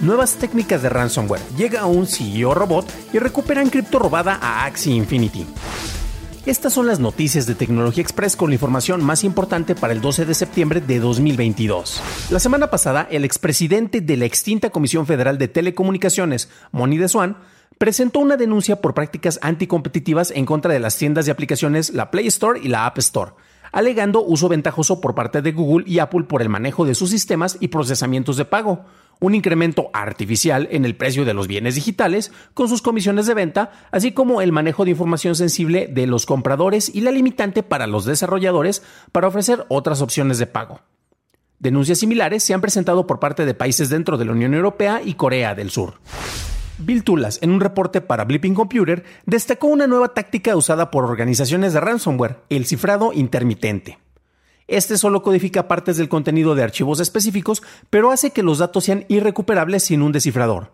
Nuevas técnicas de ransomware. Llega un CEO robot y recuperan cripto robada a Axie Infinity. Estas son las noticias de Tecnología Express con la información más importante para el 12 de septiembre de 2022. La semana pasada, el expresidente de la extinta Comisión Federal de Telecomunicaciones, Moni de Swan, presentó una denuncia por prácticas anticompetitivas en contra de las tiendas de aplicaciones la Play Store y la App Store, alegando uso ventajoso por parte de Google y Apple por el manejo de sus sistemas y procesamientos de pago, un incremento artificial en el precio de los bienes digitales con sus comisiones de venta, así como el manejo de información sensible de los compradores y la limitante para los desarrolladores para ofrecer otras opciones de pago. Denuncias similares se han presentado por parte de países dentro de la Unión Europea y Corea del Sur. Bill Tulas, en un reporte para Blipping Computer, destacó una nueva táctica usada por organizaciones de ransomware, el cifrado intermitente. Este solo codifica partes del contenido de archivos específicos, pero hace que los datos sean irrecuperables sin un descifrador.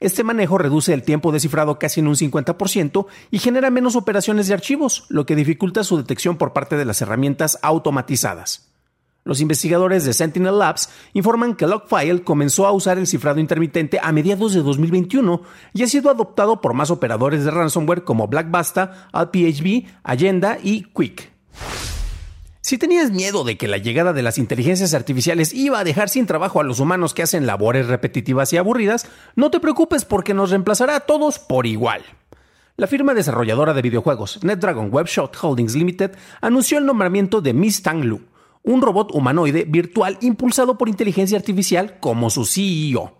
Este manejo reduce el tiempo de cifrado casi en un 50% y genera menos operaciones de archivos, lo que dificulta su detección por parte de las herramientas automatizadas. Los investigadores de Sentinel Labs informan que Logfile comenzó a usar el cifrado intermitente a mediados de 2021 y ha sido adoptado por más operadores de ransomware como Blackbasta, AllPHB, Agenda y Quick. Si tenías miedo de que la llegada de las inteligencias artificiales iba a dejar sin trabajo a los humanos que hacen labores repetitivas y aburridas, no te preocupes porque nos reemplazará a todos por igual. La firma desarrolladora de videojuegos NetDragon Webshot Holdings Limited anunció el nombramiento de Miss Tang Lu, un robot humanoide virtual impulsado por inteligencia artificial como su CEO.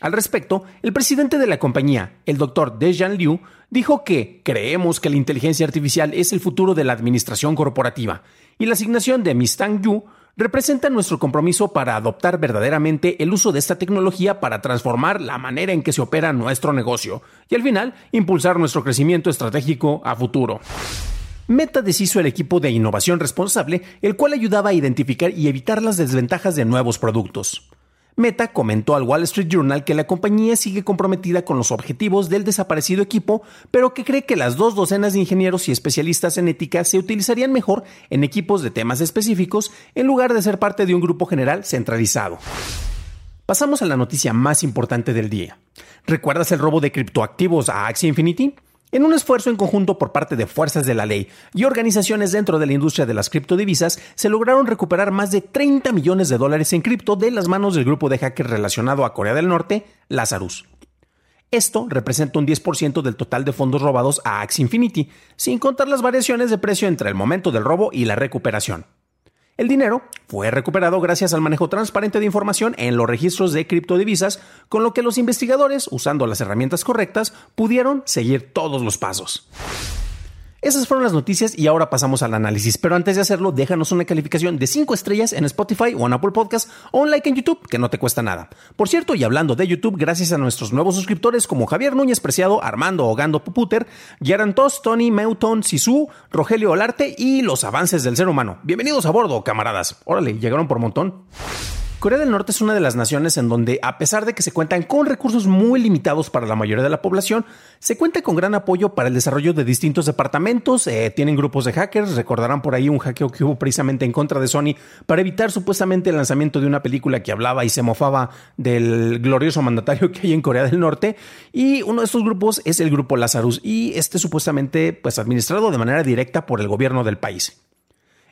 Al respecto, el presidente de la compañía, el Dr. Dejan Liu, dijo que creemos que la inteligencia artificial es el futuro de la administración corporativa y la asignación de Mistang Yu representa nuestro compromiso para adoptar verdaderamente el uso de esta tecnología para transformar la manera en que se opera nuestro negocio y al final impulsar nuestro crecimiento estratégico a futuro. Meta deshizo el equipo de innovación responsable, el cual ayudaba a identificar y evitar las desventajas de nuevos productos. Meta comentó al Wall Street Journal que la compañía sigue comprometida con los objetivos del desaparecido equipo, pero que cree que las dos docenas de ingenieros y especialistas en ética se utilizarían mejor en equipos de temas específicos en lugar de ser parte de un grupo general centralizado. Pasamos a la noticia más importante del día. ¿Recuerdas el robo de criptoactivos a Axie Infinity? En un esfuerzo en conjunto por parte de fuerzas de la ley y organizaciones dentro de la industria de las criptodivisas, se lograron recuperar más de 30 millones de dólares en cripto de las manos del grupo de hackers relacionado a Corea del Norte, Lazarus. Esto representa un 10% del total de fondos robados a Axie Infinity, sin contar las variaciones de precio entre el momento del robo y la recuperación. El dinero fue recuperado gracias al manejo transparente de información en los registros de criptodivisas, con lo que los investigadores, usando las herramientas correctas, pudieron seguir todos los pasos. Esas fueron las noticias y ahora pasamos al análisis. Pero antes de hacerlo, déjanos una calificación de 5 estrellas en Spotify o en Apple Podcast o un like en YouTube, que no te cuesta nada. Por cierto, y hablando de YouTube, gracias a nuestros nuevos suscriptores como Javier Núñez Preciado, Armando Ogando Puputer, Tos, Tony, Meuton, Sisu, Rogelio Olarte y los avances del ser humano. Bienvenidos a bordo, camaradas. Órale, llegaron por montón. Corea del Norte es una de las naciones en donde, a pesar de que se cuentan con recursos muy limitados para la mayoría de la población, se cuenta con gran apoyo para el desarrollo de distintos departamentos, eh, tienen grupos de hackers, recordarán por ahí un hackeo que hubo precisamente en contra de Sony para evitar supuestamente el lanzamiento de una película que hablaba y se mofaba del glorioso mandatario que hay en Corea del Norte, y uno de estos grupos es el grupo Lazarus, y este supuestamente pues administrado de manera directa por el gobierno del país.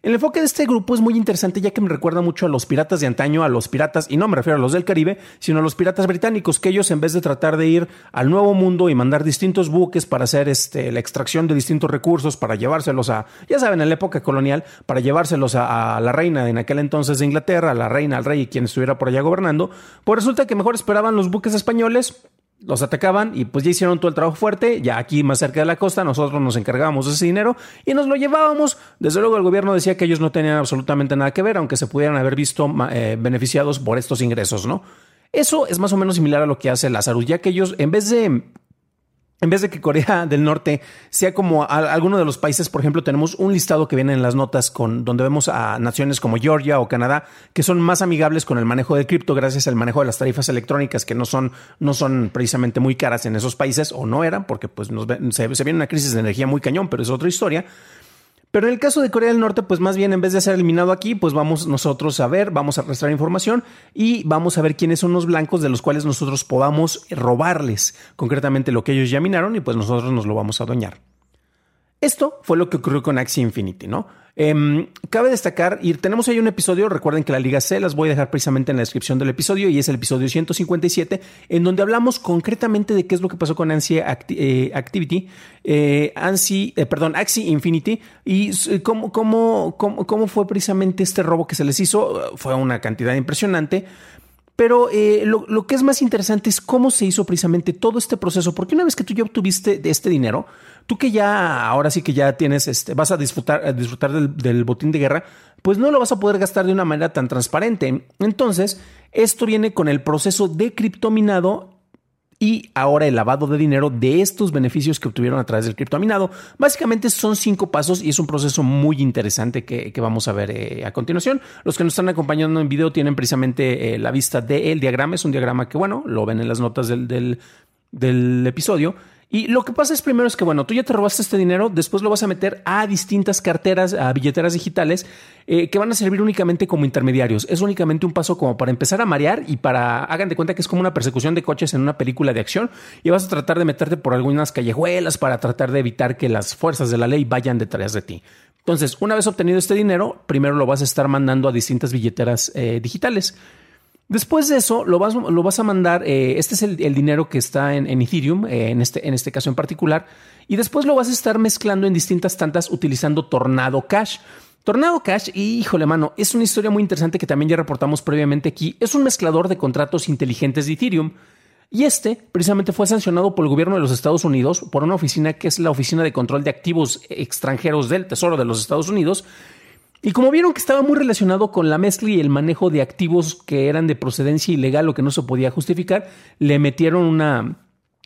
El enfoque de este grupo es muy interesante ya que me recuerda mucho a los piratas de antaño, a los piratas, y no me refiero a los del Caribe, sino a los piratas británicos, que ellos en vez de tratar de ir al nuevo mundo y mandar distintos buques para hacer este, la extracción de distintos recursos, para llevárselos a, ya saben, en la época colonial, para llevárselos a, la reina en aquel entonces de Inglaterra, a la reina, al rey y quien estuviera por allá gobernando, pues resulta que mejor esperaban los buques españoles, los atacaban y pues ya hicieron todo el trabajo fuerte, ya aquí más cerca de la costa nosotros nos encargábamos de ese dinero y nos lo llevábamos. Desde luego el gobierno decía que ellos no tenían absolutamente nada que ver, aunque se pudieran haber visto eh, beneficiados por estos ingresos, ¿no? Eso es más o menos similar a lo que hace Lazarus, ya que ellos en vez de en vez de que Corea del Norte sea como alguno de los países, por ejemplo, tenemos un listado que viene en las notas con donde vemos a naciones como Georgia o Canadá que son más amigables con el manejo de cripto gracias al manejo de las tarifas electrónicas que no son, no son precisamente muy caras en esos países o no eran porque pues se, se viene una crisis de energía muy cañón, pero es otra historia. Pero en el caso de Corea del Norte, pues más bien en vez de ser eliminado aquí, pues vamos nosotros a ver, vamos a arrastrar información y vamos a ver quiénes son los blancos de los cuales nosotros podamos robarles concretamente lo que ellos ya minaron y pues nosotros nos lo vamos a adueñar. Esto fue lo que ocurrió con Axie Infinity, ¿no? Em, cabe destacar, y tenemos ahí un episodio, recuerden que la Liga C las voy a dejar precisamente en la descripción del episodio, y es el episodio 157, en donde hablamos concretamente de qué es lo que pasó con Ansi eh, Activity, eh, Ansi, eh, perdón, Axie Infinity, y cómo, cómo, cómo, cómo fue precisamente este robo que se les hizo. Fue una cantidad impresionante. Pero lo, lo, que es más interesante es cómo se hizo precisamente todo este proceso, porque una vez que tú ya obtuviste este dinero, tú que ya, ahora sí que ya tienes, este, vas a disfrutar, disfrutar del, botín de guerra, pues no lo vas a poder gastar de una manera tan transparente. Entonces, esto viene con el proceso de criptominado y ahora el lavado de dinero de estos beneficios que obtuvieron a través del criptominado. Básicamente son cinco pasos y es un proceso muy interesante que, vamos a ver eh, a continuación. Los que nos están acompañando en video tienen precisamente eh, la vista del diagrama. Es un diagrama que, bueno, lo ven en las notas del, del episodio. Y lo que pasa es primero es que, bueno, tú ya te robaste este dinero, después lo vas a meter a distintas carteras, a billeteras digitales eh, que van a servir únicamente como intermediarios. Es únicamente un paso como para empezar a marear y para, hagan de cuenta que es como una persecución de coches en una película de acción y vas a tratar de meterte por algunas callejuelas para tratar de evitar que las fuerzas de la ley vayan detrás de ti. Entonces, una vez obtenido este dinero, primero lo vas a estar mandando a distintas billeteras eh, digitales. Después de eso, lo vas, lo vas a mandar, eh, este es el, dinero que está en, Ethereum, eh, en, este, en este caso en particular, y después lo vas a estar mezclando en distintas tantas utilizando Tornado Cash. Tornado Cash, híjole mano, es una historia muy interesante que también ya reportamos previamente aquí, es un mezclador de contratos inteligentes de Ethereum. Y este precisamente fue sancionado por el gobierno de los Estados Unidos por una oficina que es la Oficina de Control de Activos Extranjeros del Tesoro de los Estados Unidos, y como vieron que estaba muy relacionado con la mezcla y el manejo de activos que eran de procedencia ilegal o que no se podía justificar, le metieron una,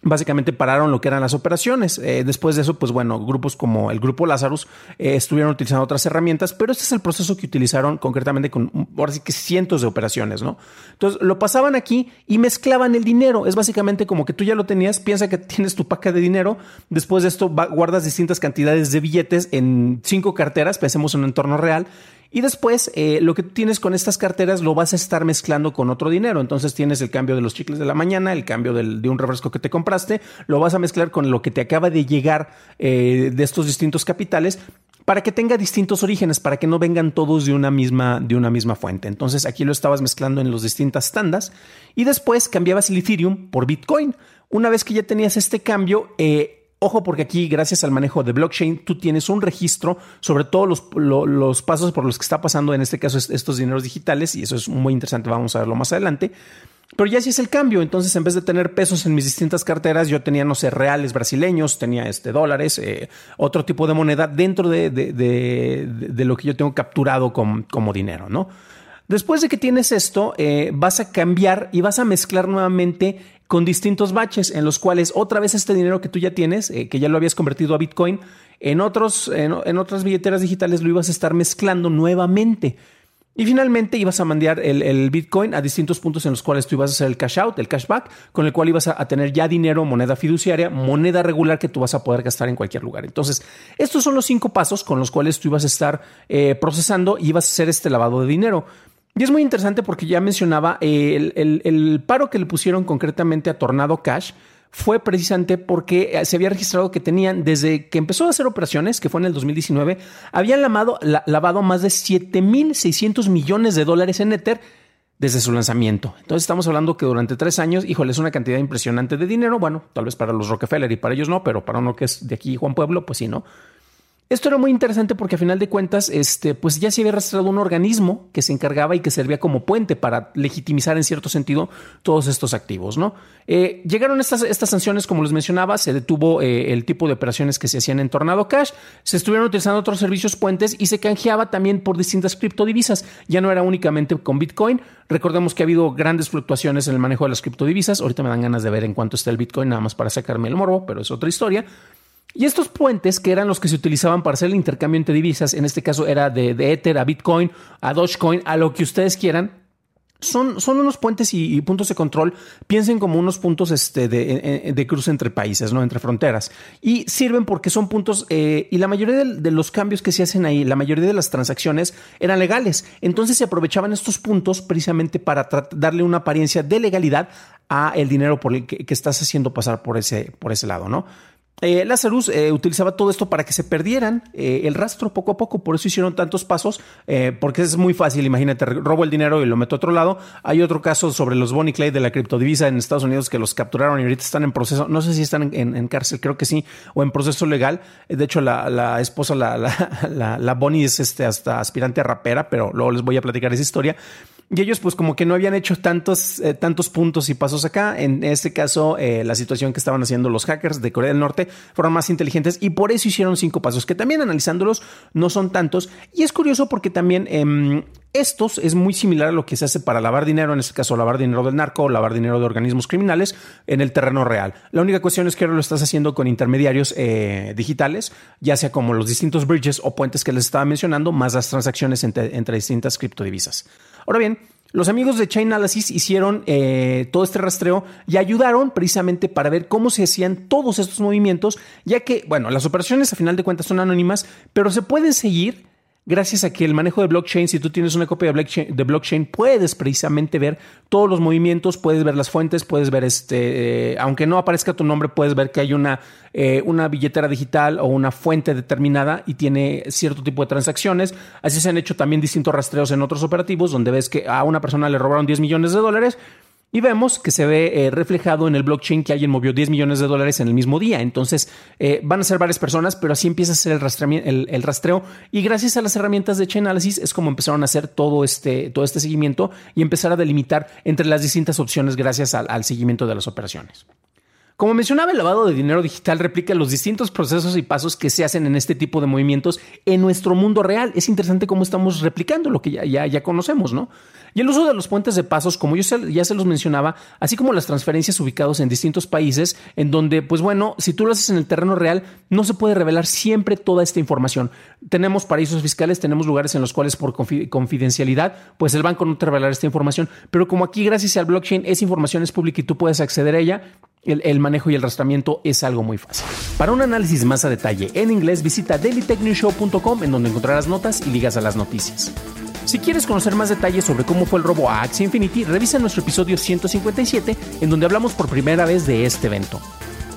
básicamente pararon lo que eran las operaciones. Eh, después de eso, pues bueno, grupos como el grupo Lazarus eh, estuvieron utilizando otras herramientas, pero este es el proceso que utilizaron concretamente con, ahora sí que cientos de operaciones, ¿no? Entonces, lo pasaban aquí y mezclaban el dinero. Es básicamente como que tú ya lo tenías, piensa que tienes tu paca de dinero, después de esto guardas distintas cantidades de billetes en cinco carteras, pensemos en un entorno real, y después, eh, lo que tienes con estas carteras lo vas a estar mezclando con otro dinero. Entonces tienes el cambio de los chicles de la mañana, el cambio de un refresco que te compraste, lo vas a mezclar con lo que te acaba de llegar eh, de estos distintos capitales para que tenga distintos orígenes, para que no vengan todos de una misma, de una misma fuente. Entonces aquí lo estabas mezclando en las distintas tandas y después cambiabas el Ethereum por Bitcoin. Una vez que ya tenías este cambio, eh, Ojo porque aquí, gracias al manejo de blockchain, tú tienes un registro sobre todos los, pasos por los que está pasando, en este caso, estos dineros digitales, y eso es muy interesante, vamos a verlo más adelante. Pero ya sí es el cambio, entonces en vez de tener pesos en mis distintas carteras, yo tenía, no sé, reales brasileños, tenía este, dólares, eh, otro tipo de moneda dentro de, de, lo que yo tengo capturado como dinero, ¿no? Después de que tienes esto, eh, vas a cambiar y vas a mezclar nuevamente con distintos baches en los cuales otra vez este dinero que tú ya tienes, eh, que ya lo habías convertido a Bitcoin, en, otros, en, otras billeteras digitales lo ibas a estar mezclando nuevamente. Y finalmente ibas a mandar el, Bitcoin a distintos puntos en los cuales tú ibas a hacer el cash out, el cashback, con el cual ibas a, tener ya dinero, moneda fiduciaria, moneda regular que tú vas a poder gastar en cualquier lugar. Entonces, estos son los cinco pasos con los cuales tú ibas a estar eh, procesando y ibas a hacer este lavado de dinero. Y es muy interesante porque ya mencionaba el, paro que le pusieron concretamente a Tornado Cash fue precisamente porque eh, se había registrado que tenían, desde que empezó a hacer operaciones, que fue en el 2019, habían lavado, lavado más de 7.600 millones de dólares en Ether desde su lanzamiento. Entonces estamos hablando que durante tres años, híjole, es una cantidad impresionante de dinero. Bueno, tal vez para los Rockefeller y para ellos no, pero para uno que es de aquí, Juan Pueblo, pues sí, ¿no? Esto era muy interesante porque a final de cuentas, este, pues ya se había rastreado un organismo que se encargaba y que servía como puente para legitimizar en cierto sentido todos estos activos, ¿no? Eh, llegaron estas, estas sanciones, como les mencionaba, se detuvo eh, el tipo de operaciones que se hacían en Tornado Cash, se estuvieron utilizando otros servicios puentes y se canjeaba también por distintas criptodivisas. Ya no era únicamente con Bitcoin. Recordemos que ha habido grandes fluctuaciones en el manejo de las criptodivisas. Ahorita me dan ganas de ver en cuánto está el Bitcoin, nada más para sacarme el morbo, pero es otra historia. Y estos puentes, que eran los que se utilizaban para hacer el intercambio entre divisas, en este caso era de, Ether a Bitcoin, a Dogecoin, a lo que ustedes quieran, son, son, unos puentes y, puntos de control, piensen como unos puntos este, de, cruce entre países, ¿no? entre fronteras. Y sirven porque son puntos, eh, y la mayoría de, los cambios que se hacen ahí, la mayoría de las transacciones eran legales. Entonces se aprovechaban estos puntos precisamente para darle una apariencia de legalidad a el dinero que, que, estás haciendo pasar por ese, por ese lado, ¿no? Eh, Lazarus eh, utilizaba todo esto para que se perdieran eh, el rastro poco a poco, por eso hicieron tantos pasos, eh, porque es muy fácil, imagínate, robo el dinero y lo meto a otro lado. Hay otro caso sobre los Bonnie Clay de la criptodivisa en Estados Unidos que los capturaron y ahorita están en proceso, no sé si están en, cárcel, creo que sí, o en proceso legal. De hecho, la, esposa, la, la, la Bonnie es este, hasta aspirante a rapera, pero luego les voy a platicar esa historia. Y ellos pues como que no habían hecho tantos, eh, tantos puntos y pasos acá. En este caso, eh, la situación que estaban haciendo los hackers de Corea del Norte fueron más inteligentes y por eso hicieron cinco pasos, que también analizándolos no son tantos. Y es curioso porque también... Em, estos es muy similar a lo que se hace para lavar dinero, en este caso lavar dinero del narco o lavar dinero de organismos criminales en el terreno real. La única cuestión es que ahora lo estás haciendo con intermediarios eh, digitales, ya sea como los distintos bridges o puentes que les estaba mencionando, más las transacciones entre, entre distintas criptodivisas. Ahora bien, los amigos de Chainalysis hicieron eh, todo este rastreo y ayudaron precisamente para ver cómo se hacían todos estos movimientos, ya que, bueno, las operaciones a final de cuentas son anónimas, pero se pueden seguir gracias a que el manejo de blockchain, si tú tienes una copia de blockchain, puedes precisamente ver todos los movimientos, puedes ver las fuentes, puedes ver este, eh, aunque no aparezca tu nombre, puedes ver que hay una, eh, una billetera digital o una fuente determinada y tiene cierto tipo de transacciones. Así se han hecho también distintos rastreos en otros operativos donde ves que a una persona le robaron 10 millones de dólares y vemos que se ve eh, reflejado en el blockchain que alguien movió 10 millones de dólares en el mismo día. Entonces eh, van a ser varias personas, pero así empieza a ser el, el, rastreo. Y gracias a las herramientas de Chainalysis es como empezaron a hacer todo este, todo este seguimiento y empezar a delimitar entre las distintas opciones gracias al seguimiento de las operaciones. Como mencionaba, el lavado de dinero digital replica los distintos procesos y pasos que se hacen en este tipo de movimientos en nuestro mundo real. Es interesante cómo estamos replicando lo que ya, ya, ya conocemos, ¿no? Y el uso de los puentes de pasos, como yo ya se los mencionaba, así como las transferencias ubicados en distintos países, en donde, pues bueno, si tú lo haces en el terreno real, no se puede revelar siempre toda esta información. Tenemos paraísos fiscales, tenemos lugares en los cuales por confidencialidad, pues el banco no te revelará esta información, pero como aquí gracias al blockchain esa información es pública y tú puedes acceder a ella, el, manejo y el rastramiento es algo muy fácil. Para un análisis más a detalle en inglés, visita dailytechnewshow.com en donde encontrarás notas y ligas a las noticias. Si quieres conocer más detalles sobre cómo fue el robo a Axie Infinity, revisa nuestro episodio 157 en donde hablamos por primera vez de este evento.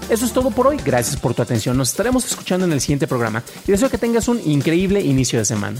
Eso es todo por hoy, gracias por tu atención, nos estaremos escuchando en el siguiente programa y deseo que tengas un increíble inicio de semana.